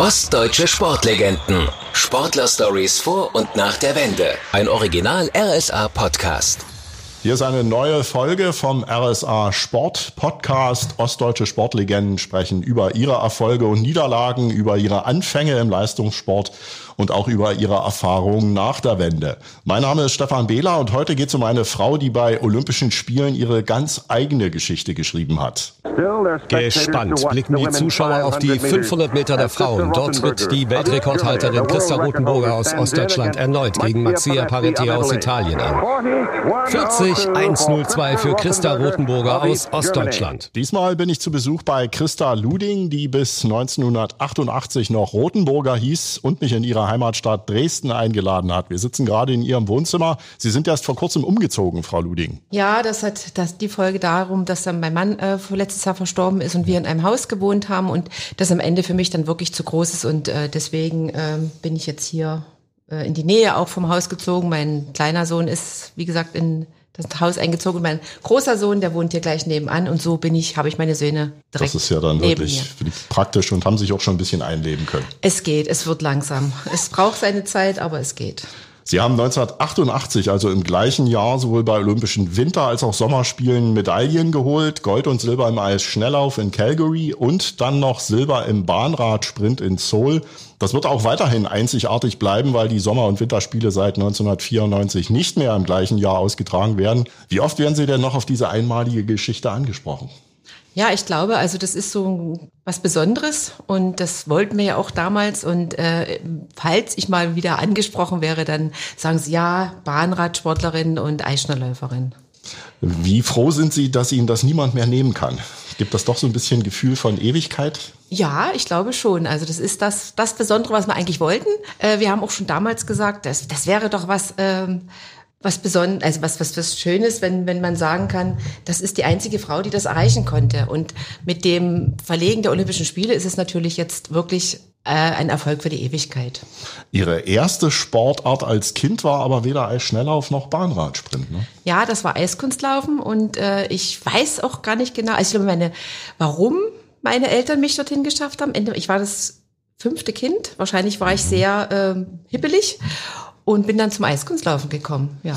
Ostdeutsche Sportlegenden. Sportler-Stories vor und nach der Wende. Ein Original RSA Podcast. Hier ist eine neue Folge vom RSA Sport Podcast. Ostdeutsche Sportlegenden sprechen über ihre Erfolge und Niederlagen, über ihre Anfänge im Leistungssport und auch über ihre Erfahrungen nach der Wende. Mein Name ist Stefan Behler und heute geht es um eine Frau, die bei Olympischen Spielen ihre ganz eigene Geschichte geschrieben hat. Gespannt blicken die Zuschauer auf die 500 Meter der Frauen. Dort tritt die Weltrekordhalterin Christa Rothenburger aus Ostdeutschland erneut gegen Maxia Paretti aus Italien an. 40 102 für Christa Rothenburger aus Ostdeutschland. Diesmal bin ich zu Besuch bei Christa Luding, die bis 1988 noch Rothenburger hieß und mich in ihrer Heimatstadt Dresden eingeladen hat. Wir sitzen gerade in ihrem Wohnzimmer. Sie sind erst vor kurzem umgezogen, Frau Luding. Ja, das hat das die Folge darum, dass dann mein Mann äh, letztes Jahr verstorben ist und wir in einem Haus gewohnt haben und das am Ende für mich dann wirklich zu groß ist und äh, deswegen äh, bin ich jetzt hier äh, in die Nähe auch vom Haus gezogen. Mein kleiner Sohn ist, wie gesagt, in das Haus eingezogen. Mein großer Sohn, der wohnt hier gleich nebenan und so bin ich, habe ich meine Söhne direkt. Das ist ja dann wirklich praktisch und haben sich auch schon ein bisschen einleben können. Es geht, es wird langsam. Es braucht seine Zeit, aber es geht. Sie haben 1988, also im gleichen Jahr, sowohl bei Olympischen Winter- als auch Sommerspielen Medaillen geholt. Gold und Silber im Eisschnelllauf in Calgary und dann noch Silber im Bahnradsprint in Seoul. Das wird auch weiterhin einzigartig bleiben, weil die Sommer- und Winterspiele seit 1994 nicht mehr im gleichen Jahr ausgetragen werden. Wie oft werden Sie denn noch auf diese einmalige Geschichte angesprochen? Ja, ich glaube, also das ist so was Besonderes und das wollten wir ja auch damals. Und äh, falls ich mal wieder angesprochen wäre, dann sagen sie ja, Bahnradsportlerin und Eisschnellläuferin. Wie froh sind Sie, dass Ihnen das niemand mehr nehmen kann? Gibt das doch so ein bisschen Gefühl von Ewigkeit? Ja, ich glaube schon. Also das ist das, das Besondere, was wir eigentlich wollten. Äh, wir haben auch schon damals gesagt, das, das wäre doch was, ähm, was besonders, also was, was, was Schönes, wenn, wenn man sagen kann, das ist die einzige Frau, die das erreichen konnte. Und mit dem Verlegen der Olympischen Spiele ist es natürlich jetzt wirklich äh, ein Erfolg für die Ewigkeit. Ihre erste Sportart als Kind war aber weder Eisschnelllauf noch Bahnradsprint, ne? Ja, das war Eiskunstlaufen und äh, ich weiß auch gar nicht genau, also ich glaube, meine, warum meine Eltern mich dorthin geschafft haben. Ich war das fünfte Kind, wahrscheinlich war ich sehr äh, hippelig und bin dann zum Eiskunstlaufen gekommen, ja.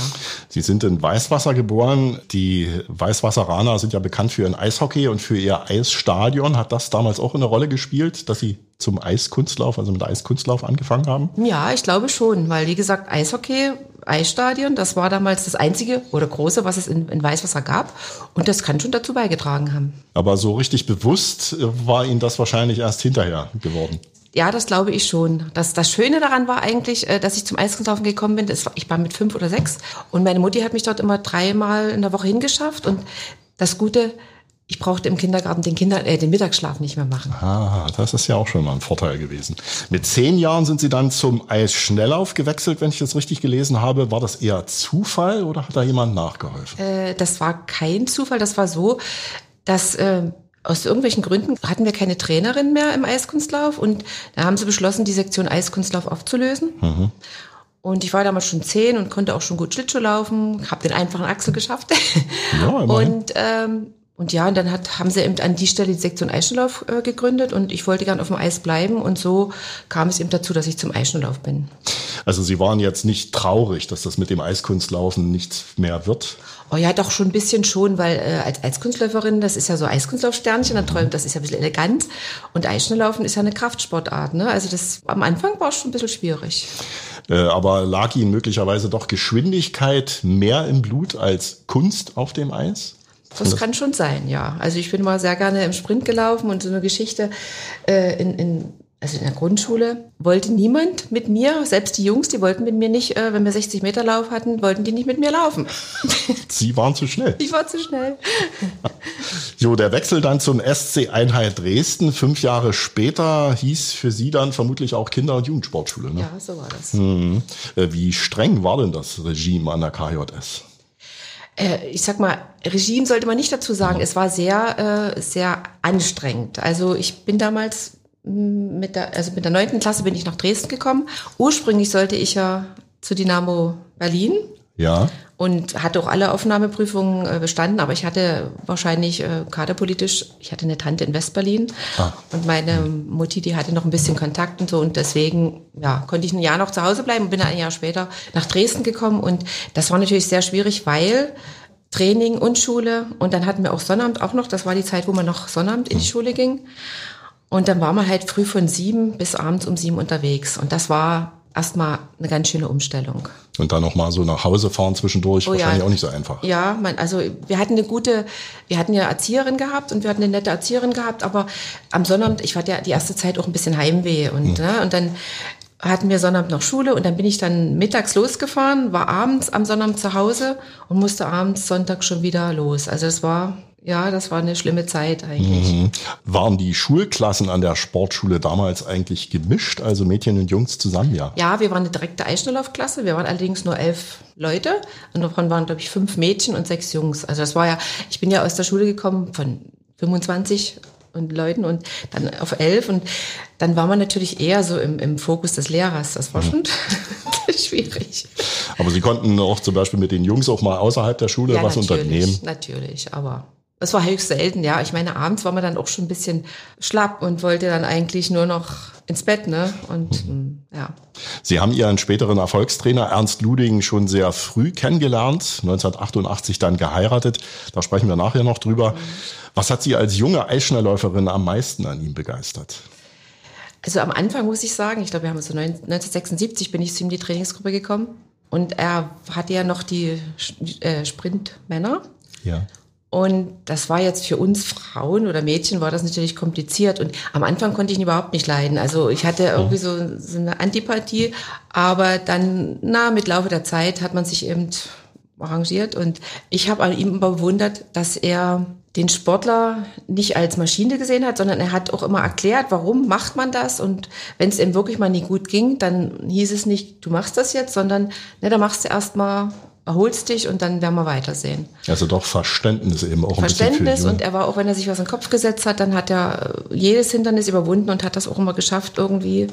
Sie sind in Weißwasser geboren. Die Weißwasseraner sind ja bekannt für ihren Eishockey und für ihr Eisstadion. Hat das damals auch eine Rolle gespielt, dass Sie zum Eiskunstlauf, also mit Eiskunstlauf angefangen haben? Ja, ich glaube schon, weil wie gesagt, Eishockey, Eisstadion, das war damals das einzige oder große, was es in, in Weißwasser gab. Und das kann schon dazu beigetragen haben. Aber so richtig bewusst war Ihnen das wahrscheinlich erst hinterher geworden. Ja, das glaube ich schon. Das, das Schöne daran war eigentlich, äh, dass ich zum Eiskunstlaufen gekommen bin. Das, ich war mit fünf oder sechs und meine Mutti hat mich dort immer dreimal in der Woche hingeschafft. Und das Gute, ich brauchte im Kindergarten den, Kinder, äh, den Mittagsschlaf nicht mehr machen. Ah, das ist ja auch schon mal ein Vorteil gewesen. Mit zehn Jahren sind Sie dann zum Eisschnelllauf gewechselt, wenn ich das richtig gelesen habe. War das eher Zufall oder hat da jemand nachgeholfen? Äh, das war kein Zufall. Das war so, dass äh, aus irgendwelchen Gründen hatten wir keine Trainerin mehr im Eiskunstlauf und da haben sie beschlossen, die Sektion Eiskunstlauf aufzulösen. Mhm. Und ich war damals schon zehn und konnte auch schon gut Schlittschuh laufen, habe den einfachen Axel geschafft. Ja, und ähm, und ja, und dann hat, haben sie eben an die Stelle die Sektion Eisschnelllauf äh, gegründet und ich wollte gern auf dem Eis bleiben und so kam es eben dazu, dass ich zum Eisschnelllauf bin. Also Sie waren jetzt nicht traurig, dass das mit dem Eiskunstlaufen nichts mehr wird? Oh ja, doch schon ein bisschen schon, weil äh, als Eiskunstläuferin, das ist ja so Eiskunstlaufsternchen, dann träumt, das ist ja ein bisschen elegant und Eisschnelllaufen ist ja eine Kraftsportart, ne? Also das am Anfang war es schon ein bisschen schwierig. Äh, aber lag Ihnen möglicherweise doch Geschwindigkeit mehr im Blut als Kunst auf dem Eis? Das kann schon sein, ja. Also ich bin mal sehr gerne im Sprint gelaufen und so eine Geschichte äh, in, in also in der Grundschule wollte niemand mit mir, selbst die Jungs, die wollten mit mir nicht, äh, wenn wir 60 Meter Lauf hatten, wollten die nicht mit mir laufen. Sie waren zu schnell. Ich war zu schnell. so, der Wechsel dann zum SC Einheit Dresden, fünf Jahre später, hieß für Sie dann vermutlich auch Kinder- und Jugendsportschule. Ne? Ja, so war das. Mhm. Wie streng war denn das Regime an der KJS? Äh, ich sag mal, Regime sollte man nicht dazu sagen. Es war sehr, äh, sehr anstrengend. Also ich bin damals mit der, also mit der neunten Klasse bin ich nach Dresden gekommen. Ursprünglich sollte ich ja zu Dynamo Berlin. Ja. Und hatte auch alle Aufnahmeprüfungen äh, bestanden, aber ich hatte wahrscheinlich äh, kaderpolitisch, ich hatte eine Tante in Westberlin Ah. und meine Mutti, die hatte noch ein bisschen Kontakt und so und deswegen, ja, konnte ich ein Jahr noch zu Hause bleiben und bin ein Jahr später nach Dresden gekommen und das war natürlich sehr schwierig, weil Training und Schule und dann hatten wir auch Sonnabend auch noch, das war die Zeit, wo man noch Sonnabend in die Schule ging und dann war man halt früh von sieben bis abends um sieben unterwegs und das war erstmal eine ganz schöne Umstellung. Und dann noch mal so nach Hause fahren zwischendurch, Oh ja. wahrscheinlich auch nicht so einfach. Ja, man, also wir hatten eine gute, wir hatten ja Erzieherin gehabt und wir hatten eine nette Erzieherin gehabt, aber am Sonnabend, ich hatte ja die erste Zeit auch ein bisschen Heimweh und, ne, und dann hatten wir Sonnabend noch Schule und dann bin ich dann mittags losgefahren, war abends am Sonnabend zu Hause und musste abends Sonntag schon wieder los. Also das war, ja, das war eine schlimme Zeit eigentlich. Mhm. Waren die Schulklassen an der Sportschule damals eigentlich gemischt, also Mädchen und Jungs zusammen, ja? Ja, wir waren eine direkte Eisschnelllaufklasse. Wir waren allerdings nur elf Leute und davon waren, glaube ich, fünf Mädchen und sechs Jungs. Also das war ja, ich bin ja aus der Schule gekommen von 25 und Leuten und dann auf elf und dann war man natürlich eher so im, im Fokus des Lehrers. Das war schon schwierig. Aber sie konnten auch zum Beispiel mit den Jungs auch mal außerhalb der Schule was unternehmen. Natürlich, aber es war höchst selten, ja. Ich meine, abends war man dann auch schon ein bisschen schlapp und wollte dann eigentlich nur noch ins Bett, ne? Und Mhm. mm, ja. Sie haben Ihren späteren Erfolgstrainer Ernst Luding schon sehr früh kennengelernt, 1988 dann geheiratet. Da sprechen wir nachher noch drüber. Was hat Sie als junge Eisschnellläuferin am meisten an ihm begeistert? Also am Anfang muss ich sagen, ich glaube, wir haben so 19- 1976 bin ich zu ihm in die Trainingsgruppe gekommen und er hatte ja noch die äh, Sprintmänner Ja. Und das war jetzt für uns Frauen oder Mädchen war das natürlich kompliziert. Und am Anfang konnte ich ihn überhaupt nicht leiden. Also ich hatte irgendwie so, so eine Antipathie, aber dann, na, mit Laufe der Zeit hat man sich eben arrangiert. Und ich habe an ihm immer bewundert, dass er den Sportler nicht als Maschine gesehen hat, sondern er hat auch immer erklärt, warum macht man das. Und wenn es ihm wirklich mal nie gut ging, dann hieß es nicht, du machst das jetzt, sondern ne, da machst du erstmal, erholst dich und dann werden wir weitersehen. Also doch Verständnis eben auch ein Verständnis bisschen für und er war auch, wenn er sich was in den Kopf gesetzt hat, dann hat er äh, jedes Hindernis überwunden und hat das auch immer geschafft, irgendwie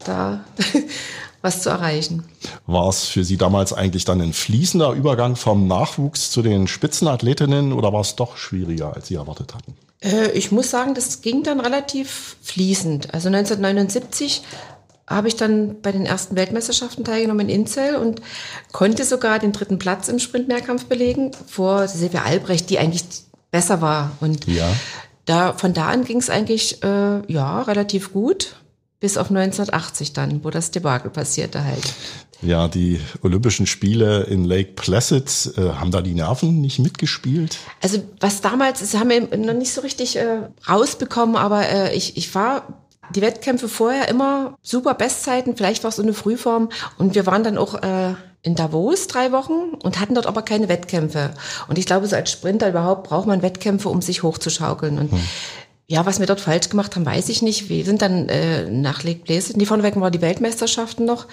da was zu erreichen. War es für Sie damals eigentlich dann ein fließender Übergang vom Nachwuchs zu den Spitzenathletinnen oder war es doch schwieriger, als Sie erwartet hatten? Äh, ich muss sagen, das ging dann relativ fließend. Also 1979 habe ich dann bei den ersten Weltmeisterschaften teilgenommen in Inzell und konnte sogar den dritten Platz im Sprintmehrkampf belegen vor Silvia Albrecht, die eigentlich besser war. Und Ja. da, von da an ging es eigentlich äh, ja relativ gut, bis auf 1980 dann, wo das Debakel passierte halt. Ja, die Olympischen Spiele in Lake Placid, äh, haben da die Nerven nicht mitgespielt? Also was damals, das haben wir noch nicht so richtig äh, rausbekommen, aber äh, ich, ich war die Wettkämpfe vorher immer super Bestzeiten, vielleicht war es so eine Frühform und wir waren dann auch äh, in Davos drei Wochen und hatten dort aber keine Wettkämpfe. Und ich glaube, so als Sprinter überhaupt braucht man Wettkämpfe, um sich hochzuschaukeln. Und ja, was wir dort falsch gemacht haben, weiß ich nicht. Wir sind dann äh, nach Lake Placid, die vorneweg waren die Weltmeisterschaften noch,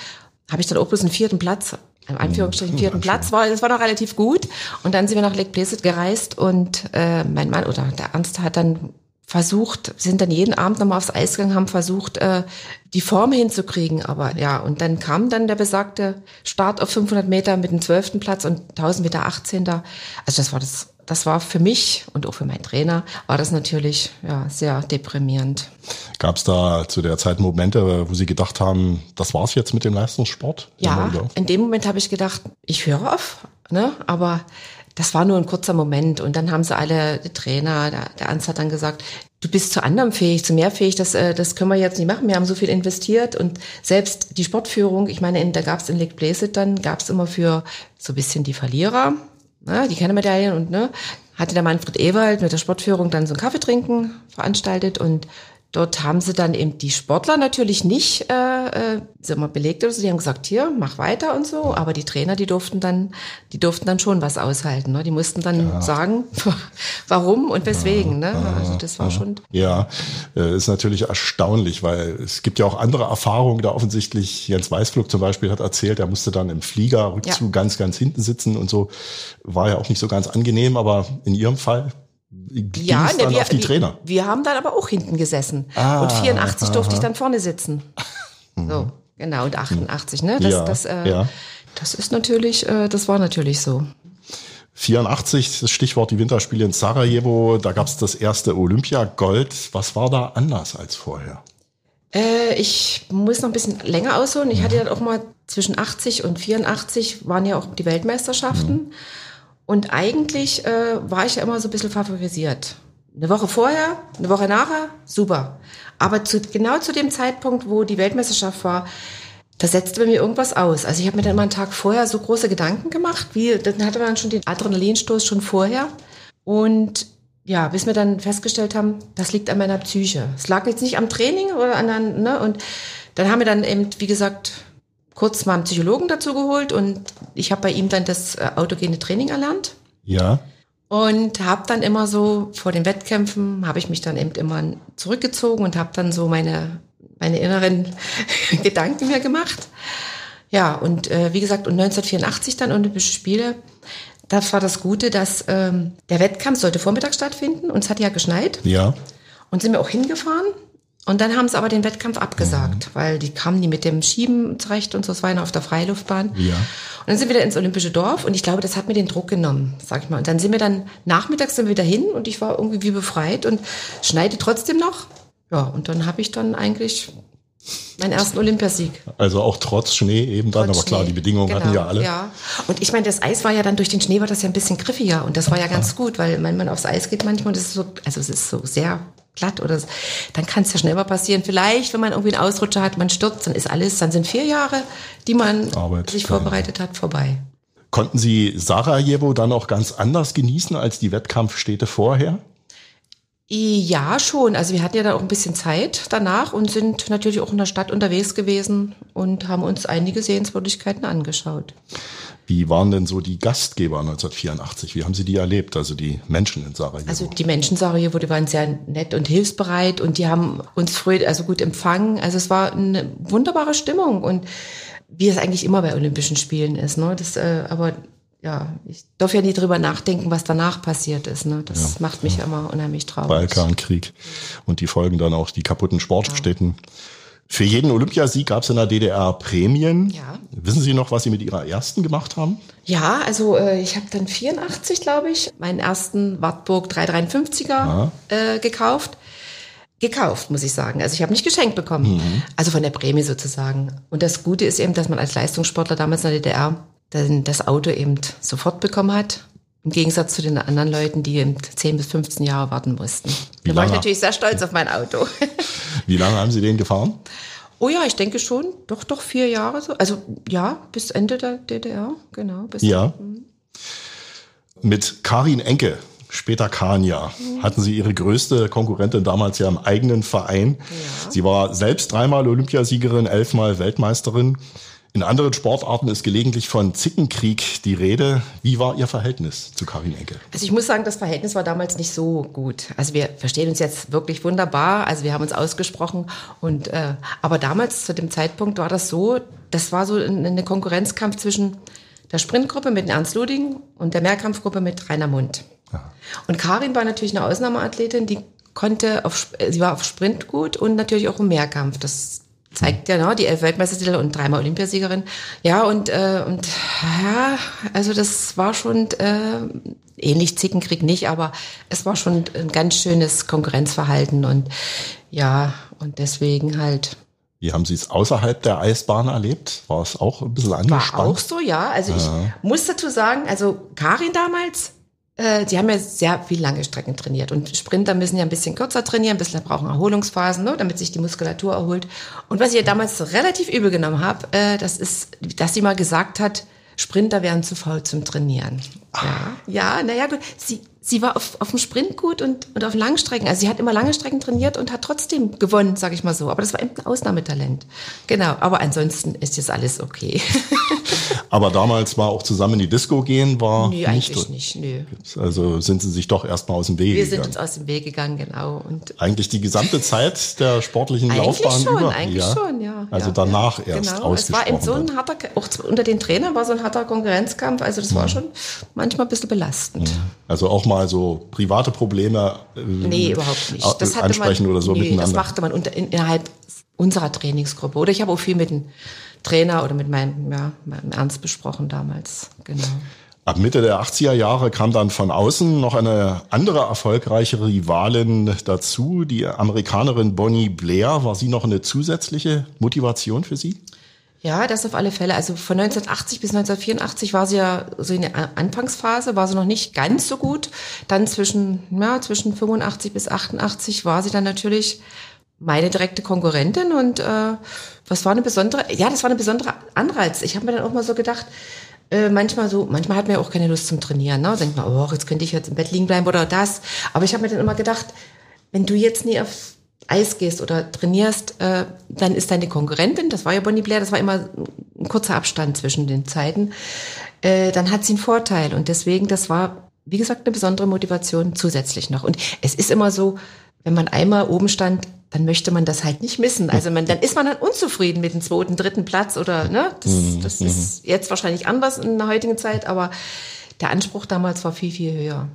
habe ich dann auch bloß einen vierten Platz, in Anführungsstrichen vierten Platz, war, das war noch relativ gut. Und dann sind wir nach Lake Placid gereist und äh, mein Mann oder der Ernst hat dann versucht, sind dann jeden Abend nochmal aufs Eis gegangen, haben versucht, äh, die Form hinzukriegen. Aber ja, und dann kam dann der besagte Start auf 500 Meter mit dem 12. Platz und 1000 Meter 18. Also das war das, das war für mich und auch für meinen Trainer, war das natürlich ja, sehr deprimierend. Gab es da zu der Zeit Momente, wo Sie gedacht haben, das war's jetzt mit dem Leistungssport? Ja, in dem Moment habe ich gedacht, ich höre auf, ne? aber das war nur ein kurzer Moment. Und dann haben sie alle, die Trainer, der, der Ernst hat dann gesagt, du bist zu anderem fähig, zu mehr fähig, das, äh, das können wir jetzt nicht machen. Wir haben so viel investiert und selbst die Sportführung, ich meine, in, da gab es in Lake Placid dann, gab es immer für so ein bisschen die Verlierer, ne, die keine Medaillen und ne, hatte der Manfred Ewald mit der Sportführung dann so ein Kaffee trinken veranstaltet und Dort haben sie dann eben die Sportler natürlich nicht äh, äh, sag mal, belegt oder so. Die haben gesagt, hier, mach weiter und so. Aber die Trainer, die durften dann, die durften dann schon was aushalten. Ne? Die mussten dann sagen, warum und weswegen. Ne? Also das war schon. Ja, äh, ist natürlich erstaunlich, weil es gibt ja auch andere Erfahrungen da offensichtlich. Jens Weißflug zum Beispiel hat erzählt, er musste dann im Flieger Rückzug Ja. ganz, ganz hinten sitzen und so. War ja auch nicht so ganz angenehm, aber in Ihrem Fall Ja, ne, dann wir, auf die wir, Trainer. wir haben dann aber auch hinten gesessen. Ah, und 84 durfte aha. ich dann vorne sitzen. So, genau, und 88, ne? Das, Ja, das, äh, ja. Das ist natürlich, äh, das war natürlich so. 84, das Stichwort die Winterspiele in Sarajevo, da gab es das erste Olympiagold. Was war da anders als vorher? Äh, ich muss noch ein bisschen länger ausholen. Ich hatte ja auch mal zwischen 80 und 84 waren ja auch die Weltmeisterschaften. Mhm. Und eigentlich äh, war ich ja immer so ein bisschen favorisiert. Eine Woche vorher, eine Woche nachher, super. Aber zu, genau zu dem Zeitpunkt, wo die Weltmeisterschaft war, da setzte bei mir irgendwas aus. Also ich habe mir dann immer einen Tag vorher so große Gedanken gemacht, wie dann hatte man schon den Adrenalinstoß schon vorher. Und ja, bis wir dann festgestellt haben, das liegt an meiner Psyche. Es lag jetzt nicht am Training oder an, ne? Und dann haben wir dann eben, wie gesagt, kurz mal einen Psychologen dazu geholt und ich habe bei ihm dann das äh, autogene Training erlernt. Ja. Und habe dann immer so vor den Wettkämpfen, habe ich mich dann eben immer zurückgezogen und habe dann so meine, meine inneren Gedanken mir gemacht. Ja, und äh, wie gesagt, und 1984 dann Olympische Spiele, das war das Gute, dass ähm, der Wettkampf sollte Vormittag stattfinden und es hat ja geschneit. Ja. Und sind wir auch hingefahren und dann haben sie aber den Wettkampf abgesagt, mhm. weil die kamen nie mit dem Schieben zurecht und so, es war ja auf der Freiluftbahn. Ja. Und dann sind wir wieder ins Olympische Dorf und ich glaube, das hat mir den Druck genommen, sag ich mal. Und dann sind wir dann, nachmittags sind wir wieder hin und ich war irgendwie wie befreit und schneide trotzdem noch. Ja, und dann habe ich dann eigentlich meinen ersten Olympiasieg. Also auch trotz Schnee eben dann, trotz aber klar, Schnee. die Bedingungen genau, hatten ja alle. Ja. Und ich meine, das Eis war ja dann durch den Schnee war das ja ein bisschen griffiger und das war ja ganz ja. gut, weil wenn man aufs Eis geht manchmal, das ist so, also es ist so sehr glatt oder so, dann kann es ja schnell mal passieren. Vielleicht, wenn man irgendwie einen Ausrutscher hat, man stürzt, dann ist alles, dann sind vier Jahre, die man Arbeit, sich vorbereitet hat, vorbei. Konnten Sie Sarajevo dann auch ganz anders genießen als die Wettkampfstädte vorher? Ja, schon. Also wir hatten ja da auch ein bisschen Zeit danach und sind natürlich auch in der Stadt unterwegs gewesen und haben uns einige Sehenswürdigkeiten angeschaut. Wie waren denn so die Gastgeber 1984? Wie haben Sie die erlebt, also die Menschen in Sarajevo? Also die Menschen in Sarajevo, die waren sehr nett und hilfsbereit und die haben uns früh, also gut empfangen. Also es war eine wunderbare Stimmung und wie es eigentlich immer bei Olympischen Spielen ist. Ne? Das, äh, aber ja, ich darf ja nie drüber nachdenken, was danach passiert ist. Ne? Das ja, macht mich ja. immer unheimlich traurig. Balkankrieg und die Folgen dann auch die kaputten Sportstätten. Ja. Für jeden Olympiasieg gab es in der DDR Prämien. Ja. Wissen Sie noch, was Sie mit Ihrer ersten gemacht haben? Ja, also äh, ich habe dann 84, glaube ich, meinen ersten Wartburg 353er äh, gekauft. Gekauft, muss ich sagen. Also ich habe nicht geschenkt bekommen. Mhm. Also von der Prämie sozusagen. Und das Gute ist eben, dass man als Leistungssportler damals in der DDR dann das Auto eben sofort bekommen hat. Im Gegensatz zu den anderen Leuten, die eben 10 bis 15 Jahre warten mussten. Wie da war ich natürlich sehr stolz auf mein Auto. Wie lange haben Sie den gefahren? Oh ja, ich denke schon. Doch, doch vier Jahre so. Also ja, bis Ende der DDR, genau. ja. Dann, Mit Karin Enke, später Kania, mhm. hatten Sie Ihre größte Konkurrentin damals ja im eigenen Verein. Ja. Sie war selbst dreimal Olympiasiegerin, elfmal Weltmeisterin. In anderen Sportarten ist gelegentlich von Zickenkrieg die Rede. Wie war Ihr Verhältnis zu Karin Enke? Also ich muss sagen, das Verhältnis war damals nicht so gut. Also wir verstehen uns jetzt wirklich wunderbar. Also wir haben uns ausgesprochen und äh, aber damals zu dem Zeitpunkt war das so, das war so eine Konkurrenzkampf zwischen der Sprintgruppe mit Ernst Luding und der Mehrkampfgruppe mit Rainer Mund. Ja. Und Karin war natürlich eine Ausnahmeathletin, die konnte auf, sie war auf Sprint gut und natürlich auch im Mehrkampf. Das zeigt ja, ne, die elf Weltmeistertitel und dreimal Olympiasiegerin. Ja, und, äh, und ja, also das war schon äh, ähnlich Zickenkrieg nicht, aber es war schon ein ganz schönes Konkurrenzverhalten und ja, und deswegen halt. Wie haben Sie es außerhalb der Eisbahn erlebt? War es auch ein bisschen angespannt? War auch so, ja. Also ich muss dazu sagen, also Karin damals, äh, die haben ja sehr viel lange Strecken trainiert und Sprinter müssen ja ein bisschen kürzer trainieren, ein bisschen brauchen Erholungsphasen, ne, damit sich die Muskulatur erholt. Und was ich ja damals relativ übel genommen habe, äh, das ist, dass sie mal gesagt hat, Sprinter wären zu faul zum Trainieren. Ja, ja, naja, gut. Sie, sie war auf, auf dem Sprint gut und, und auf Langstrecken. Also sie hat immer lange Strecken trainiert und hat trotzdem gewonnen, sage ich mal so. Aber das war eben ein Ausnahmetalent. Genau, aber ansonsten ist jetzt alles okay. aber damals war auch zusammen in die Disco gehen, war nö, eigentlich nicht, nö. Also sind sie sich doch erstmal aus dem Weg Wir gegangen. Wir sind uns aus dem Weg gegangen, genau. Und eigentlich die gesamte Zeit der sportlichen Laufbahn schon, über? Eigentlich ja? schon, ja. Also ja, danach ja, erst genau. Es war eben so ein harter, auch unter den Trainern war so ein harter Konkurrenzkampf. Also das war schon manchmal ein bisschen belastend. Also auch mal so private Probleme äh, nee, überhaupt nicht. Das ansprechen man, oder so nee, miteinander. Das machte man unter, in, innerhalb unserer Trainingsgruppe. Oder ich habe auch viel mit dem Trainer oder mit meinem, ja, meinem Ernst besprochen damals. Genau. Ab Mitte der 80er Jahre kam dann von außen noch eine andere erfolgreiche Rivalin dazu, die Amerikanerin Bonnie Blair. War sie noch eine zusätzliche Motivation für Sie? Ja, das auf alle Fälle. Also von 1980 bis 1984 war sie ja so in der Anfangsphase, war sie noch nicht ganz so gut. Dann zwischen, ja, zwischen 85 bis 88 war sie dann natürlich meine direkte Konkurrentin und äh, was war eine besondere, ja, das war eine besondere Anreiz. Ich habe mir dann auch mal so gedacht, äh, manchmal so, manchmal hat man ja auch keine Lust zum Trainieren. Ne? Denkt man, oh, jetzt könnte ich jetzt im Bett liegen bleiben oder das. Aber ich habe mir dann immer gedacht, wenn du jetzt nie auf Eis gehst oder trainierst, äh, dann ist deine Konkurrentin, das war ja Bonnie Blair, das war immer ein kurzer Abstand zwischen den Zeiten, äh, dann hat sie einen Vorteil. Und deswegen, das war, wie gesagt, eine besondere Motivation zusätzlich noch. Und es ist immer so, wenn man einmal oben stand, dann möchte man das halt nicht missen. Also man, dann ist man dann unzufrieden mit dem zweiten, dritten Platz oder ne, das, mhm, das ist mhm. jetzt wahrscheinlich anders in der heutigen Zeit, aber der Anspruch damals war viel, viel höher.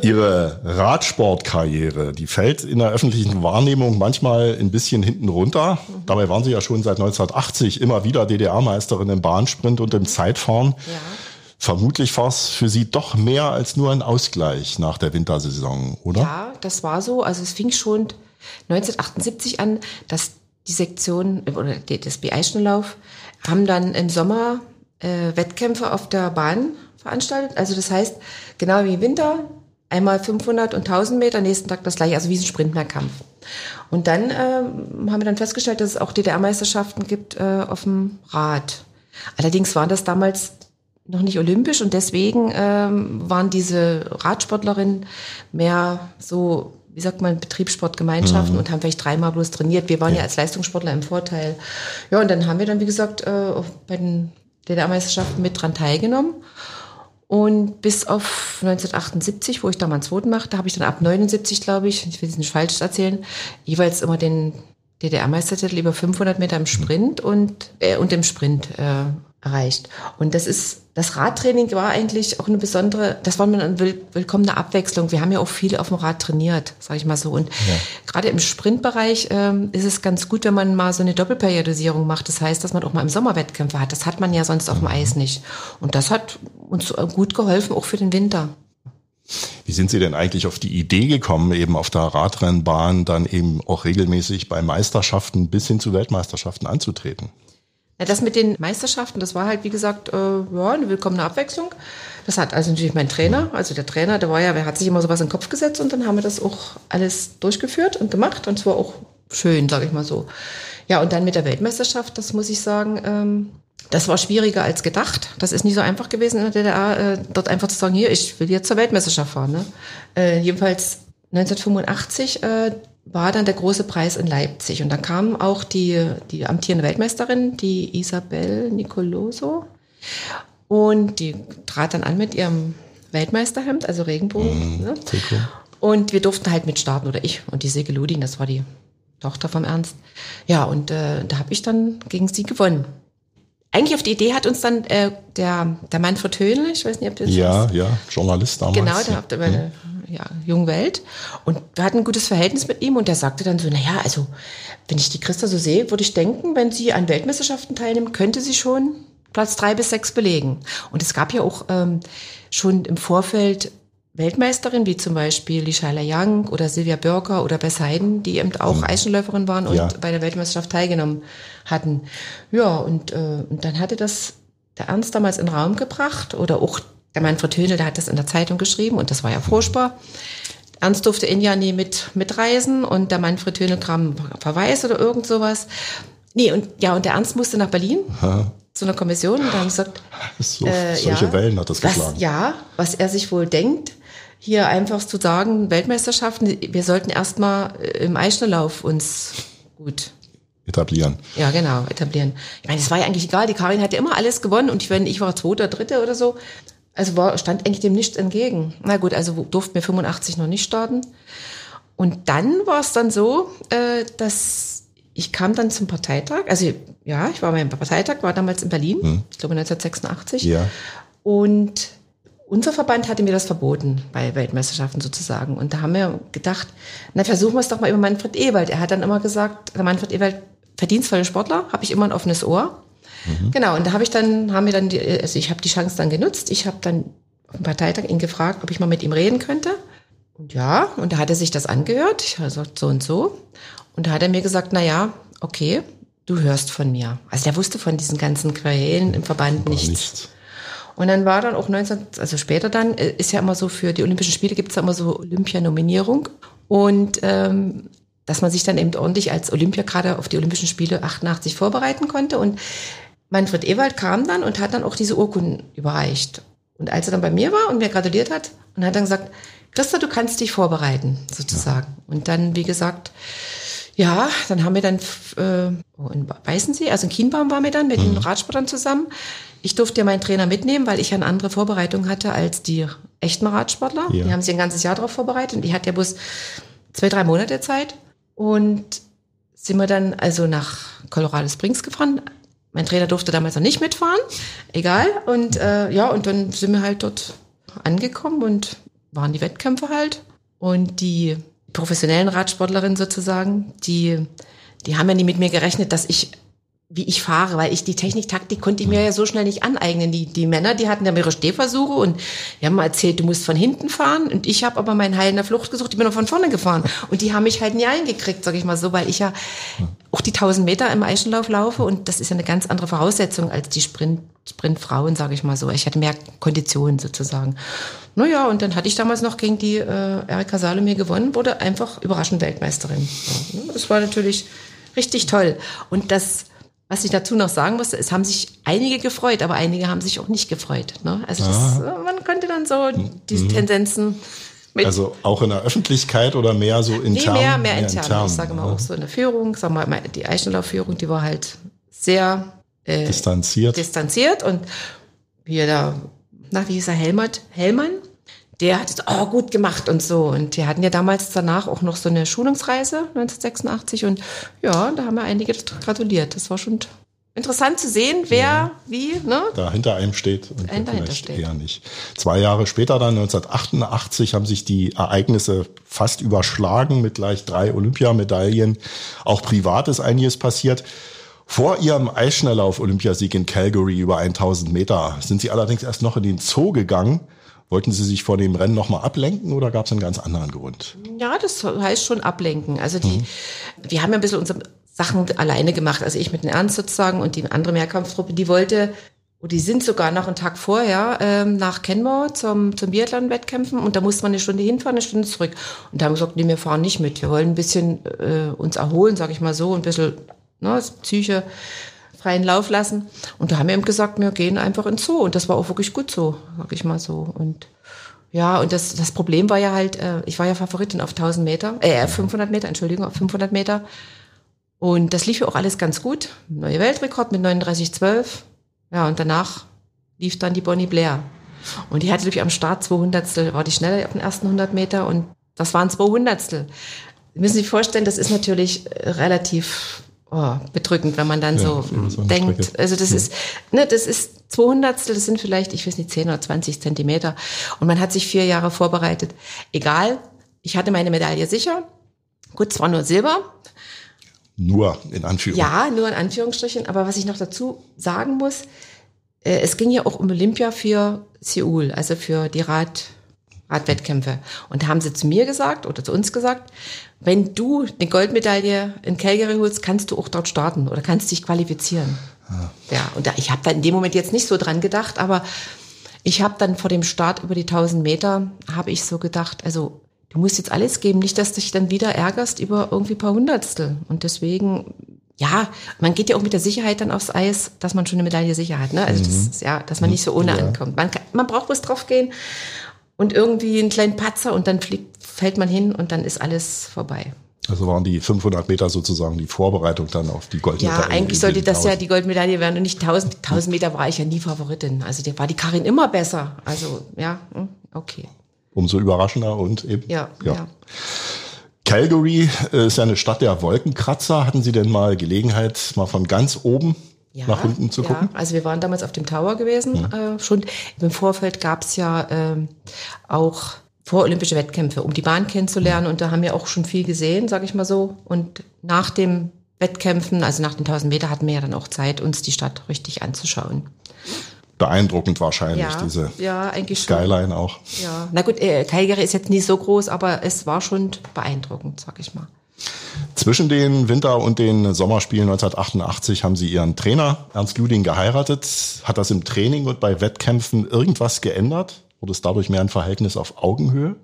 Ihre Radsportkarriere, die fällt in der öffentlichen Wahrnehmung manchmal ein bisschen hinten runter. Dabei waren Sie ja schon seit 1980 immer wieder DDR-Meisterin im Bahnsprint und im Zeitfahren. Ja. Vermutlich war es für Sie doch mehr als nur ein Ausgleich nach der Wintersaison, oder? Ja, das war so. Also es fing schon 1978 an, dass die Sektion oder das BI-Schnelllauf haben dann im Sommer äh, Wettkämpfe auf der Bahn veranstaltet. Also das heißt, genau wie im Winter, einmal 500 und 1000 Meter, nächsten Tag das gleiche, also wie ein Sprintmehrkampf. Und dann äh, haben wir dann festgestellt, dass es auch DDR-Meisterschaften gibt äh, auf dem Rad. Allerdings waren das damals noch nicht olympisch und deswegen ähm, waren diese Radsportlerinnen mehr so, wie sagt man, Betriebssportgemeinschaften mhm. und haben vielleicht dreimal bloß trainiert. Wir waren ja. ja. als Leistungssportler im Vorteil. Ja, und dann haben wir dann, wie gesagt, äh, bei den DDR-Meisterschaften mit dran teilgenommen. Und bis auf 1978, wo ich da meinen zweiten machte, habe ich dann ab 79, glaube ich, ich will es nicht falsch erzählen, jeweils immer den DDR-Meistertitel über 500 Meter im Sprint und, äh, und im Sprint äh, erreicht. Und das ist, das Radtraining war eigentlich auch eine besondere, das war eine willkommene Abwechslung. Wir haben ja auch viel auf dem Rad trainiert, sage ich mal so. Und ja. gerade im Sprintbereich ähm, ist es ganz gut, wenn man mal so eine Doppelperiodisierung macht. Das heißt, dass man auch mal im Sommer Wettkämpfe hat. Das hat man ja sonst auf dem Eis nicht. Und das hat uns gut geholfen, auch für den Winter. Wie sind Sie denn eigentlich auf die Idee gekommen, eben auf der Radrennbahn dann eben auch regelmäßig bei Meisterschaften bis hin zu Weltmeisterschaften anzutreten? Ja, das mit den Meisterschaften, das war halt, wie gesagt, äh, ja, eine willkommene Abwechslung. Das hat also natürlich mein Trainer, also der Trainer, der war ja, der hat sich immer sowas in den Kopf gesetzt und dann haben wir das auch alles durchgeführt und gemacht und es war auch schön, sage ich mal so. Ja, und dann mit der Weltmeisterschaft, das muss ich sagen, ähm, das war schwieriger als gedacht. Das ist nicht so einfach gewesen in der DDR, äh, dort einfach zu sagen, hier, ich will jetzt zur Weltmeisterschaft fahren. Ne? Äh, jedenfalls 1985 äh, war dann der große Preis in Leipzig. Und dann kam auch die, die amtierende Weltmeisterin, die Isabel Nicoloso. Und die trat dann an mit ihrem Weltmeisterhemd, also Regenbogen. Mm, ne? Und wir durften halt mitstarten, oder ich und die Silke Luding, das war die Tochter vom Ernst. Ja, und äh, da habe ich dann gegen sie gewonnen. Eigentlich auf die Idee hat uns dann äh, der, der Manfred Höhnle, ich weiß nicht, ob das Ja, ist. ja, Journalist damals. Genau, der hat meine, ja, Jungwelt. Und wir hatten ein gutes Verhältnis mit ihm und der sagte dann so, naja, also wenn ich die Christa so sehe, würde ich denken, wenn sie an Weltmeisterschaften teilnimmt, könnte sie schon Platz drei bis sechs belegen. Und es gab ja auch ähm, schon im Vorfeld Weltmeisterin, wie zum Beispiel Lishaila Young oder Silvia Börker oder Bess Heiden, die eben auch mhm. Eisenläuferin waren und ja. bei der Weltmeisterschaft teilgenommen hatten. Ja, und, äh, und dann hatte das der Ernst damals in den Raum gebracht oder auch der Manfred Höhnel, der hat das in der Zeitung geschrieben und das war ja furchtbar. Ernst durfte in ja nie mit, mitreisen und der Manfred Höhnel kam Verweis oder irgend sowas. Nee, und ja, und der Ernst musste nach Berlin ha. zu einer Kommission und da haben gesagt, so, äh, solche ja, Wellen hat das geschlagen. Was, ja, was er sich wohl denkt, hier einfach zu sagen, Weltmeisterschaften, wir sollten erstmal äh, im Eischnelllauf uns gut etablieren. Ja, genau, etablieren. Ich meine, es war ja eigentlich egal, die Karin hat ja immer alles gewonnen und ich, wenn ich war zweiter, dritte oder so. Also war, stand eigentlich dem nichts entgegen. Na gut, also durften wir 85 noch nicht starten. Und dann war es dann so, äh, dass ich kam dann zum Parteitag. Also ja, ich war beim Parteitag, war damals in Berlin, hm. ich glaube 1986. Ja. Und unser Verband hatte mir das verboten bei Weltmeisterschaften sozusagen. Und da haben wir gedacht, na versuchen wir es doch mal über Manfred Ewald. Er hat dann immer gesagt, der Manfred Ewald verdienstvolle Sportler, habe ich immer ein offenes Ohr. Mhm. Genau, und da habe ich dann, haben wir dann, die, also ich habe die Chance dann genutzt. Ich habe dann auf dem Parteitag ihn gefragt, ob ich mal mit ihm reden könnte. Und ja, und da hat er sich das angehört. Ich habe gesagt, so und so. Und da hat er mir gesagt, na ja, okay, du hörst von mir. Also der wusste von diesen ganzen Querelen im Verband nichts. nichts. Und dann war dann auch 19, also später dann, äh, ist ja immer so für die Olympischen Spiele gibt es immer so Olympianominierung. Und ähm, dass man sich dann eben ordentlich als Olympia gerade auf die Olympischen Spiele 88 vorbereiten konnte. Und Manfred Ewald kam dann und hat dann auch diese Urkunden überreicht. Und als er dann bei mir war und mir gratuliert hat und hat dann gesagt, Christa, du kannst dich vorbereiten, sozusagen. Ja. Und dann, wie gesagt, ja, dann haben wir dann äh, in Weißensee, also in Kienbaum waren wir dann mit mhm. den Radsportern zusammen. Ich durfte ja meinen Trainer mitnehmen, weil ich ja eine andere Vorbereitung hatte als die echten Radsportler. Ja. Die haben sich ein ganzes Jahr darauf vorbereitet und ich hatte ja bloß zwei, drei Monate Zeit. Und sind wir dann also nach Colorado Springs gefahren. Mein Trainer durfte damals noch nicht mitfahren, egal. Und äh, ja, und dann sind wir halt dort angekommen und waren die Wettkämpfe halt. Und die professionellen Radsportlerinnen sozusagen, die, die haben ja nie mit mir gerechnet, dass ich wie ich fahre, weil ich die Technik, Taktik konnte ich mir ja so schnell nicht aneignen. Die, die Männer, die hatten ja ihre Stehversuche und die haben mal erzählt, du musst von hinten fahren und ich habe aber meinen Heil in der Flucht gesucht, ich bin noch von vorne gefahren und die haben mich halt nie eingekriegt, sag ich mal so, weil ich ja auch die 1000 Meter im Eisenlauf laufe und das ist ja eine ganz andere Voraussetzung als die Sprint, Sprintfrauen, sage ich mal so. Ich hatte mehr Konditionen sozusagen. Naja, und dann hatte ich damals noch gegen die äh, Erika Salomir gewonnen, wurde einfach überraschend Weltmeisterin. Ne? das war natürlich richtig toll. Und das was ich dazu noch sagen musste, es haben sich einige gefreut, aber einige haben sich auch nicht gefreut. Ne? Also das, äh, man konnte dann so diese mhm. Tendenzen mit. Also auch in der Öffentlichkeit oder mehr so intern? Nee, mehr, mehr, mehr intern. intern. Ich sage mal auch so in der Führung, sag mal, die Eichenlauf-Führung, die war halt sehr äh, distanziert. distanziert und wie da, na, wie hieß er, Helmut, Hellmann, der hat es oh, gut gemacht und so. Und die hatten ja damals danach auch noch so eine Schulungsreise 1986 und ja, da haben wir einige gratuliert. Das war schon interessant zu sehen, wer ja, wie ne? da hinter einem steht und dahinter steht. eher nicht. Zwei Jahre später, dann 1988, haben sich die Ereignisse fast überschlagen mit gleich drei Olympiamedaillen. Auch privat ist einiges passiert. Vor ihrem Eisschnelllauf-Olympiasieg in Calgary über 1000 Meter sind sie allerdings erst noch in den Zoo gegangen Wollten Sie sich vor dem Rennen nochmal ablenken oder gab es einen ganz anderen Grund? Ja, das heißt schon ablenken. Also die, mhm. wir haben ja ein bisschen unsere Sachen alleine gemacht. Also ich mit dem Ernst sozusagen und die andere Mehrkampftruppe, die wollte, und die sind sogar noch einen Tag vorher ähm, nach Kenmore zum, zum Biathlon-Wettkämpfen und da musste man eine Stunde hinfahren, eine Stunde zurück. Und da haben wir gesagt, nee, wir fahren nicht mit. Wir wollen ein bisschen äh, uns erholen, sag ich mal so, ein bisschen ne, Psyche freien Lauf lassen. Und da haben wir ihm gesagt, wir gehen einfach ins Zoo. Und das war auch wirklich gut so, sag ich mal so. Und ja, und das, das Problem war ja halt, äh, ich war ja Favoritin auf 1000 Meter, äh, 500 Meter, Entschuldigung, auf 500 Meter. Und das lief ja auch alles ganz gut. Neuer Weltrekord mit 39,12. Ja, und danach lief dann die Bonnie Blair. Und die hatte natürlich am Start 200 war die schneller auf den ersten 100 Meter und das waren 200 Sie müssen sich vorstellen, das ist natürlich relativ oh, bedrückend, wenn man dann ja, so, denkt. Strecke. Also das ja. ist, ne, das ist 200, das sind vielleicht, ich weiß nicht, 10 oder 20 Zentimeter. Und man hat sich vier Jahre vorbereitet. Egal, ich hatte meine Medaille sicher. Gut, zwar nur Silber. Nur in Anführungstrichen. Ja, nur in Anführungsstrichen. Aber was ich noch dazu sagen muss, äh, es ging ja auch um Olympia für Seoul, also für die Rad, Radwettkämpfe. Und da haben sie zu mir gesagt oder zu uns gesagt, wenn du eine Goldmedaille in Calgary holst, kannst du auch dort starten oder kannst dich qualifizieren. Ja, ja und da, ich habe da in dem Moment jetzt nicht so dran gedacht, aber ich habe dann vor dem Start über die 1000 Meter, habe ich so gedacht, also du musst jetzt alles geben, nicht, dass du dich dann wieder ärgerst über irgendwie paar Hundertstel. Und deswegen, ja, man geht ja auch mit der Sicherheit dann aufs Eis, dass man schon eine Medaille sicher hat. Ne? Also mhm. das, ja, dass man nicht so ohne ja. ankommt. Man, kann, man braucht bloß drauf gehen und irgendwie einen kleinen Patzer und dann fliegt, fällt man hin und dann ist alles vorbei. Also waren die 500 Meter sozusagen die Vorbereitung dann auf die Goldmedaille. Ja, eigentlich sollte das ja die Goldmedaille werden und nicht 1000. 1000 Meter war ich ja nie Favoritin. Also da war die Karin immer besser. Also ja, hm, okay. Umso überraschender und eben. Ja, ja. ja. Calgary äh, ist ja eine Stadt der Wolkenkratzer. Hatten Sie denn mal Gelegenheit, mal von ganz oben ja, nach unten zu gucken? Ja, also wir waren damals auf dem Tower gewesen. Mhm. Äh, schon im Vorfeld gab es ja äh, auch vorolympische Wettkämpfe, um die Bahn kennenzulernen. Mhm. Und da haben wir auch schon viel gesehen, sage ich mal so. Und nach dem Wettkämpfen, also nach den 1000 Meter hatten wir ja dann auch Zeit, uns die Stadt richtig anzuschauen. Beeindruckend wahrscheinlich, Ja, diese ja, eigentlich schon. Skyline auch. Ja, na gut, äh, Calgary ist jetzt nicht so groß, aber es war schon beeindruckend, sag ich mal. Zwischen den Winter- und den Sommerspielen 1988 haben Sie Ihren Trainer Ernst Luding geheiratet. Hat das im Training und bei Wettkämpfen irgendwas geändert? Wurde es dadurch mehr ein Verhältnis auf Augenhöhe?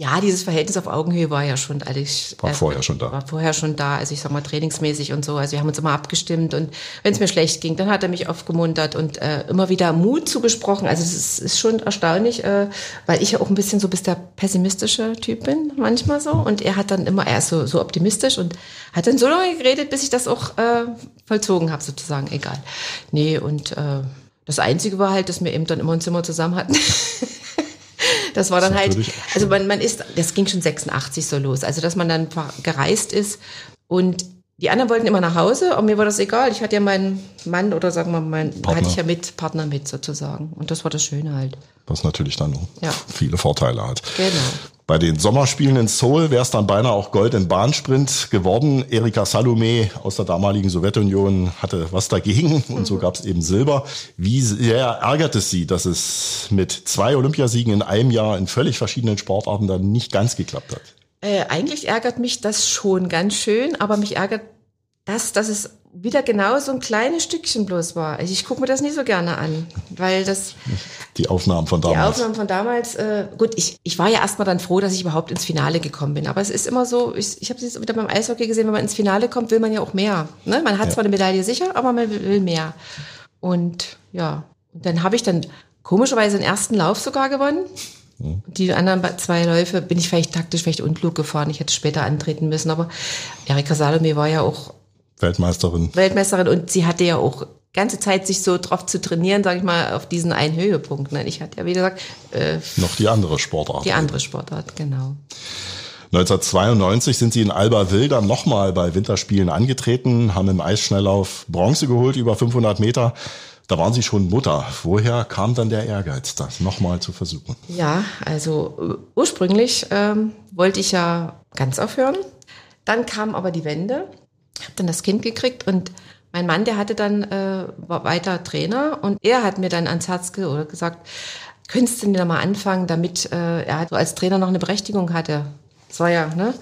Ja, dieses Verhältnis auf Augenhöhe war ja schon alles. War vorher schon da. War vorher schon da. Also ich sag mal trainingsmäßig und so. Also wir haben uns immer abgestimmt und wenn es mir schlecht ging, dann hat er mich aufgemuntert und äh, immer wieder Mut zugesprochen. Also es ist, ist schon erstaunlich, äh, weil ich ja auch ein bisschen so bis der pessimistische Typ bin, manchmal so. Und er hat dann immer, er ist so, so optimistisch und hat dann so lange geredet, bis ich das auch äh, vollzogen habe, sozusagen. Egal. Nee, und äh, das Einzige war halt, dass wir eben dann immer ein Zimmer zusammen hatten. Das war dann Das halt, also man, man ist, das ging schon 86 so los, also dass man dann gereist ist und die anderen wollten immer nach Hause, aber mir war das egal. Ich hatte ja meinen Mann oder sagen wir mal, meinen, hatte ich ja mit, Partner mit sozusagen. Und das war das Schöne halt. Was natürlich dann Ja. viele Vorteile hat. Genau. Bei den Sommerspielen in Seoul wäre es dann beinahe auch Gold im Bahnsprint geworden. Erika Salome aus der damaligen Sowjetunion hatte was dagegen und so gab es eben Silber. Wie sehr ärgert es Sie, dass es mit zwei Olympiasiegen in einem Jahr in völlig verschiedenen Sportarten dann nicht ganz geklappt hat? Äh, eigentlich ärgert mich das schon ganz schön, aber mich ärgert das, dass es wieder genau so ein kleines Stückchen bloß war. Also ich gucke mir das nicht so gerne an, weil das Die Aufnahmen von Die damals. Aufnahmen von damals, äh, gut, ich, ich war ja erstmal dann froh, dass ich überhaupt ins Finale gekommen bin. Aber es ist immer so, ich, ich habe es jetzt wieder beim Eishockey gesehen, wenn man ins Finale kommt, will man ja auch mehr. Ne? Man hat Ja. zwar eine Medaille sicher, aber man will, will mehr. Und ja, und dann habe ich dann komischerweise den ersten Lauf sogar gewonnen. Die anderen zwei Läufe bin ich vielleicht taktisch vielleicht unklug gefahren. Ich hätte später antreten müssen. Aber Erika Salome war ja auch Weltmeisterin. Weltmeisterin und sie hatte ja auch ganze Zeit sich so drauf zu trainieren, sage ich mal, auf diesen einen Höhepunkt. Ne? Ich hatte ja, wie gesagt, äh, Noch die andere Sportart. die andere Sportart, genau. 1992 sind sie in Albertville dann nochmal bei Winterspielen angetreten, haben im Eisschnelllauf Bronze geholt, über 500 Meter. Da waren sie schon Mutter. Woher kam dann der Ehrgeiz, das nochmal zu versuchen? Ja, also äh, ursprünglich ähm, wollte ich ja ganz aufhören. Dann kam aber die Wende, habe dann das Kind gekriegt und mein Mann, der hatte dann äh, war weiter Trainer und er hat mir dann ans Herz ge oder gesagt, könntest du denn da mal anfangen, damit äh, er so als Trainer noch eine Berechtigung hatte. Das war ja, ne?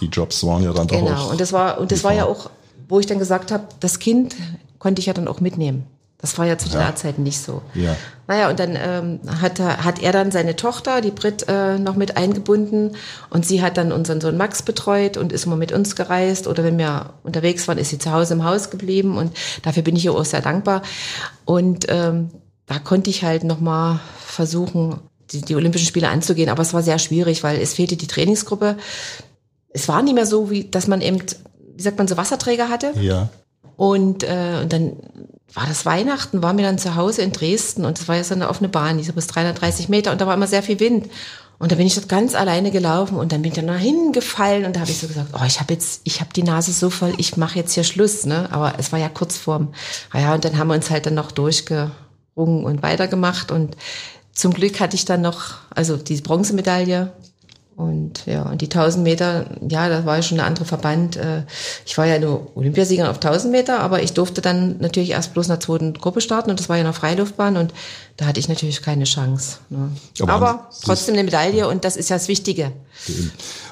Die Jobs waren ja dann doch Genau. auch. Und das war und das war ja auch, wo ich dann gesagt habe, das Kind konnte ich ja dann auch mitnehmen. Das war ja zu der Zeit nicht so. Ja. Naja, und dann ähm, hat, er, hat er dann seine Tochter, die Brit, äh, noch mit eingebunden. Und sie hat dann unseren Sohn Max betreut und ist immer mit uns gereist. Oder wenn wir unterwegs waren, ist sie zu Hause im Haus geblieben. Und dafür bin ich ihr auch sehr dankbar. Und ähm, da konnte ich halt nochmal versuchen, die, die Olympischen Spiele anzugehen. Aber es war sehr schwierig, weil es fehlte die Trainingsgruppe. Es war nicht mehr so, wie dass man eben, wie sagt man, so Wasserträger hatte. Ja. Und, äh, und dann war das Weihnachten, waren wir dann zu Hause in Dresden und es war ja so eine offene Bahn, die so bis 330 Meter und da war immer sehr viel Wind. Und da bin ich dort ganz alleine gelaufen und dann bin ich dann nach hinten gefallen und da habe ich so gesagt, oh, ich habe jetzt, ich habe die Nase so voll, ich mache jetzt hier Schluss, ne? Aber es war ja kurz vorm, ah ja, und dann haben wir uns halt dann noch durchgerungen und weitergemacht und zum Glück hatte ich dann noch, also die Bronzemedaille und ja, und die 1000 Meter, ja, das war ja schon eine andere Verband. Äh, Ich war ja nur Olympiasieger auf 1000 Meter, aber ich durfte dann natürlich erst bloß in der zweiten Gruppe starten und das war ja noch Freiluftbahn und da hatte ich natürlich keine Chance. Ne? Aber Aber, trotzdem eine Medaille und das ist ja das Wichtige.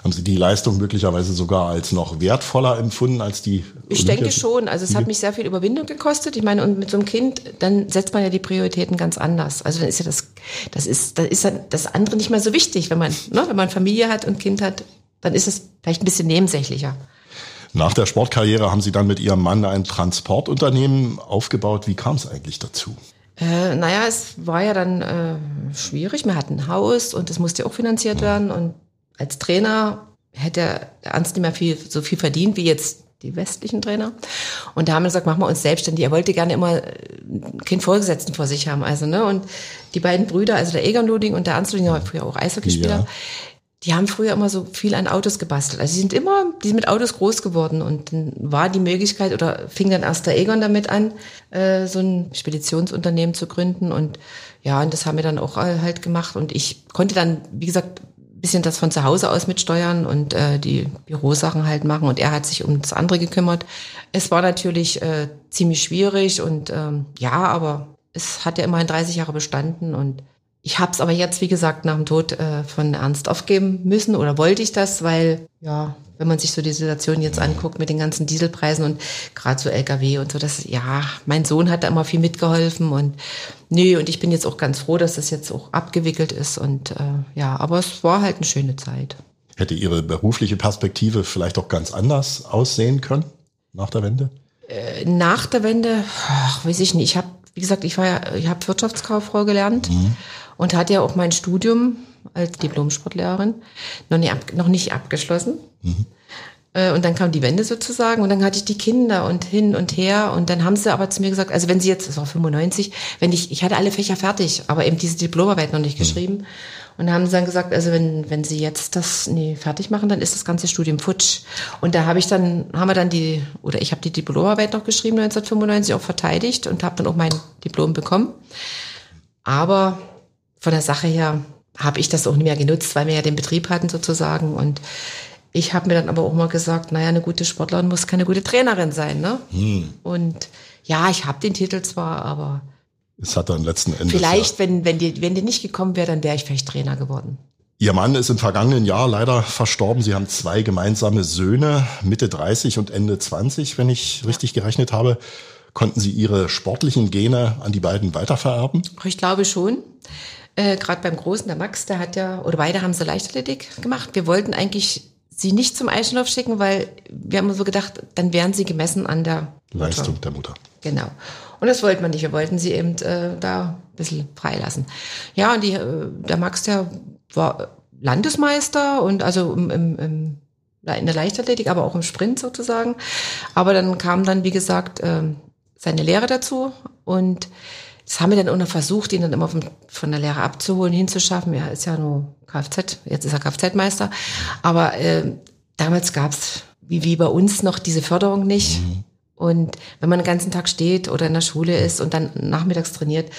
Haben Sie die Leistung möglicherweise sogar als noch wertvoller empfunden als die Ich denke schon. Also es hat mich sehr viel Überwindung gekostet. Ich meine, und mit so einem Kind, dann setzt man ja die Prioritäten ganz anders. Also dann ist ja das, das ist, dann ist das andere nicht mehr so wichtig, wenn man, ne, wenn man Familie hat und Kind hat, dann ist es vielleicht ein bisschen nebensächlicher. Nach der Sportkarriere haben Sie dann mit Ihrem Mann ein Transportunternehmen aufgebaut. Wie kam es eigentlich dazu? Äh, naja, es war ja dann äh, schwierig. Wir hatten ein Haus und das musste auch finanziert werden. Und als Trainer hätte der Ernst nicht mehr viel, so viel verdient wie jetzt die westlichen Trainer. Und da haben wir gesagt, machen wir uns selbstständig. Er wollte gerne immer äh, keinen Vorgesetzten vor sich haben. Also, ne? Und die beiden Brüder, also der Egon Luding und der Ernst Luding, der war früher auch Eishockeyspieler, Ja. Die haben früher immer so viel an Autos gebastelt. Also sie sind immer, die sind mit Autos groß geworden und dann war die Möglichkeit oder fing dann erst der Egon damit an, äh, so ein Speditionsunternehmen zu gründen und ja, und das haben wir dann auch halt gemacht und ich konnte dann, wie gesagt, bisschen das von zu Hause aus mitsteuern und äh, die Bürosachen halt machen und er hat sich um das andere gekümmert. Es war natürlich äh, ziemlich schwierig und ähm, ja, aber es hat ja immerhin 30 Jahre bestanden und ich habe es aber jetzt, wie gesagt, nach dem Tod äh, von Ernst aufgeben müssen oder wollte ich das, weil ja, wenn man sich so die Situation jetzt anguckt mit den ganzen Dieselpreisen und gerade so LKW und so, das ja, mein Sohn hat da immer viel mitgeholfen und nö, und ich bin jetzt auch ganz froh, dass das jetzt auch abgewickelt ist und äh, ja, aber es war halt eine schöne Zeit. Hätte Ihre berufliche Perspektive vielleicht auch ganz anders aussehen können nach der Wende? Äh, nach der Wende, ach, weiß ich nicht. Ich habe, wie gesagt, ich war ja, ich habe Wirtschaftskauffrau gelernt. Mhm und hatte ja auch mein Studium als Diplom-Sportlehrerin noch, nie noch nicht abgeschlossen. Mhm. Und dann kam die Wende sozusagen und dann hatte ich die Kinder und hin und her und dann haben sie aber zu mir gesagt, also wenn sie jetzt, das war 95, wenn ich, ich hatte alle Fächer fertig, aber eben diese Diplomarbeit noch nicht mhm. geschrieben. Und haben sie dann gesagt, also wenn, wenn sie jetzt das nee, fertig machen, dann ist das ganze Studium futsch. Und da habe ich dann, haben wir dann die, oder ich habe die Diplomarbeit noch geschrieben 1995, auch verteidigt und habe dann auch mein Diplom bekommen. Aber von der Sache her habe ich das auch nicht mehr genutzt, weil wir ja den Betrieb hatten sozusagen. Und ich habe mir dann aber auch mal gesagt, naja, eine gute Sportlerin muss keine gute Trainerin sein. Ne? Hm. Und ja, ich habe den Titel zwar, aber es hat dann letzten Endes. Vielleicht, ja. wenn, wenn, die, wenn die nicht gekommen wäre, dann wäre ich vielleicht Trainer geworden. Ihr Mann ist im vergangenen Jahr leider verstorben. Sie haben zwei gemeinsame Söhne, Mitte 30 und Ende 20, wenn ich ja. richtig gerechnet habe. Konnten Sie Ihre sportlichen Gene an die beiden weitervererben? Ich glaube schon. Äh, Gerade beim Großen, der Max, der hat ja, oder beide haben sie Leichtathletik gemacht. Wir wollten eigentlich sie nicht zum Eichendorf schicken, weil wir haben so gedacht, dann wären sie gemessen an der Leistung Mutter. der Mutter. Genau. Und das wollten wir nicht. Wir wollten sie eben äh, da ein bisschen freilassen. Ja, und die, äh, der Max, der war Landesmeister und also im, im, im, in der Leichtathletik, aber auch im Sprint sozusagen. Aber dann kam dann, wie gesagt, äh, seine Lehre dazu und das haben wir dann auch noch versucht, ihn dann immer von, von der Lehre abzuholen, hinzuschaffen. Er ist ja nur Kfz, jetzt ist er Kfz-Meister. Aber äh, damals gab's wie, wie bei uns noch diese Förderung nicht. Mhm. Und wenn man den ganzen Tag steht oder in der Schule ist und dann nachmittags trainiert,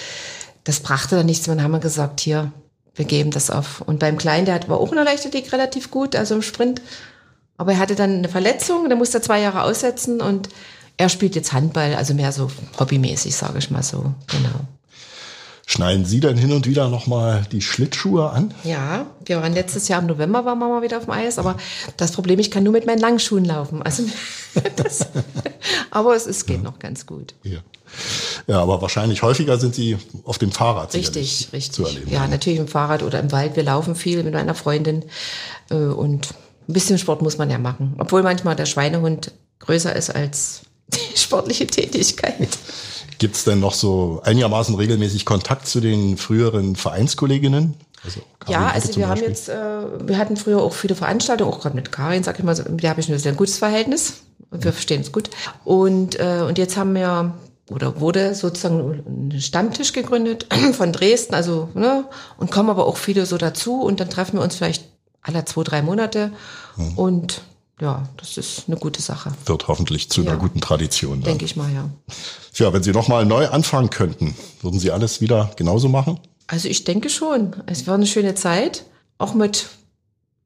das brachte dann nichts. Man haben wir gesagt, hier, wir geben das auf. Und beim Kleinen, der war auch in der Leichtathletik relativ gut, also im Sprint. Aber er hatte dann eine Verletzung, der musste zwei Jahre aussetzen und er spielt jetzt Handball, also mehr so hobbymäßig, sage ich mal so. Genau. Schneiden Sie denn hin und wieder nochmal die Schlittschuhe an? Ja, wir waren letztes Jahr im November waren wir mal wieder auf dem Eis, aber das Problem, ich kann nur mit meinen Langschuhen laufen. Also das, aber es, es geht ja. noch ganz gut. Ja. ja, aber wahrscheinlich häufiger sind Sie auf dem Fahrrad richtig, richtig. zu erleben. Ja, natürlich im Fahrrad oder im Wald. Wir laufen viel mit meiner Freundin äh, und ein bisschen Sport muss man ja machen. Obwohl manchmal der Schweinehund größer ist als die sportliche Tätigkeit. Gibt es denn noch so einigermaßen regelmäßig Kontakt zu den früheren Vereinskolleginnen? Also ja, also wir haben jetzt, äh, wir hatten früher auch viele Veranstaltungen, auch gerade mit Karin, sag ich mal, mit der habe ich ein sehr gutes Verhältnis. Und wir verstehen es gut. Und, äh, und jetzt haben wir oder wurde sozusagen ein Stammtisch gegründet von Dresden, also ne, und kommen aber auch viele so dazu und dann treffen wir uns vielleicht alle zwei, drei Monate mhm. und ja, das ist eine gute Sache. Wird hoffentlich zu ja. einer guten Tradition. Denke ich mal, ja. Ja, wenn Sie nochmal neu anfangen könnten, würden Sie alles wieder genauso machen? Also ich denke schon. Es war eine schöne Zeit, auch mit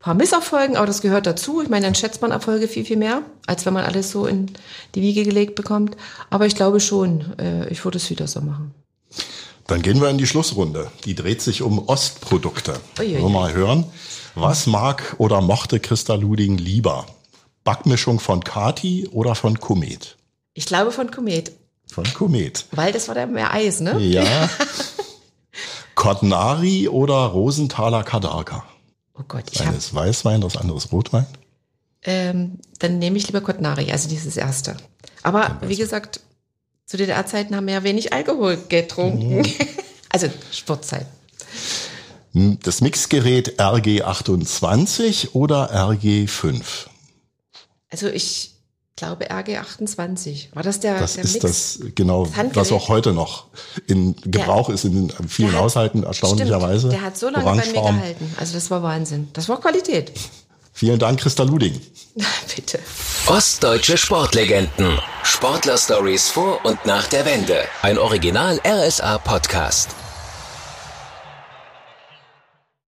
paar Misserfolgen, aber das gehört dazu. Ich meine, dann schätzt man Erfolge viel, viel mehr, als wenn man alles so in die Wiege gelegt bekommt. Aber ich glaube schon, äh, ich würde es wieder so machen. Dann gehen wir in die Schlussrunde. Die dreht sich um Ostprodukte. Uiui. mal hören. Was mag oder mochte Christa Luding lieber? Backmischung von Kati oder von Komet? Ich glaube von Komet. Von Komet. Weil das war da mehr Eis, ne? Ja. Cotnari oder Rosenthaler Kadarka? Oh Gott, ich habe. ist Weißwein, das andere ist Rotwein. Ähm, dann nehme ich lieber Cotnari, also dieses erste. Aber wie gesagt, zu DDR-Zeiten haben wir ja wenig Alkohol getrunken. Mhm. also Sportzeit. Das Mixgerät RG28 oder RG5? Also ich glaube RG28. War das der, das der ist Mix? Das genau, das was auch heute noch in Gebrauch der, ist in vielen hat, Haushalten erstaunlicherweise. Stimmt, der hat so lange bei mir gehalten. Also das war Wahnsinn. Das war Qualität. Vielen Dank, Christa Luding. Bitte. Ostdeutsche Sportlegenden. Sportler-Stories vor und nach der Wende. Ein Original RSA-Podcast.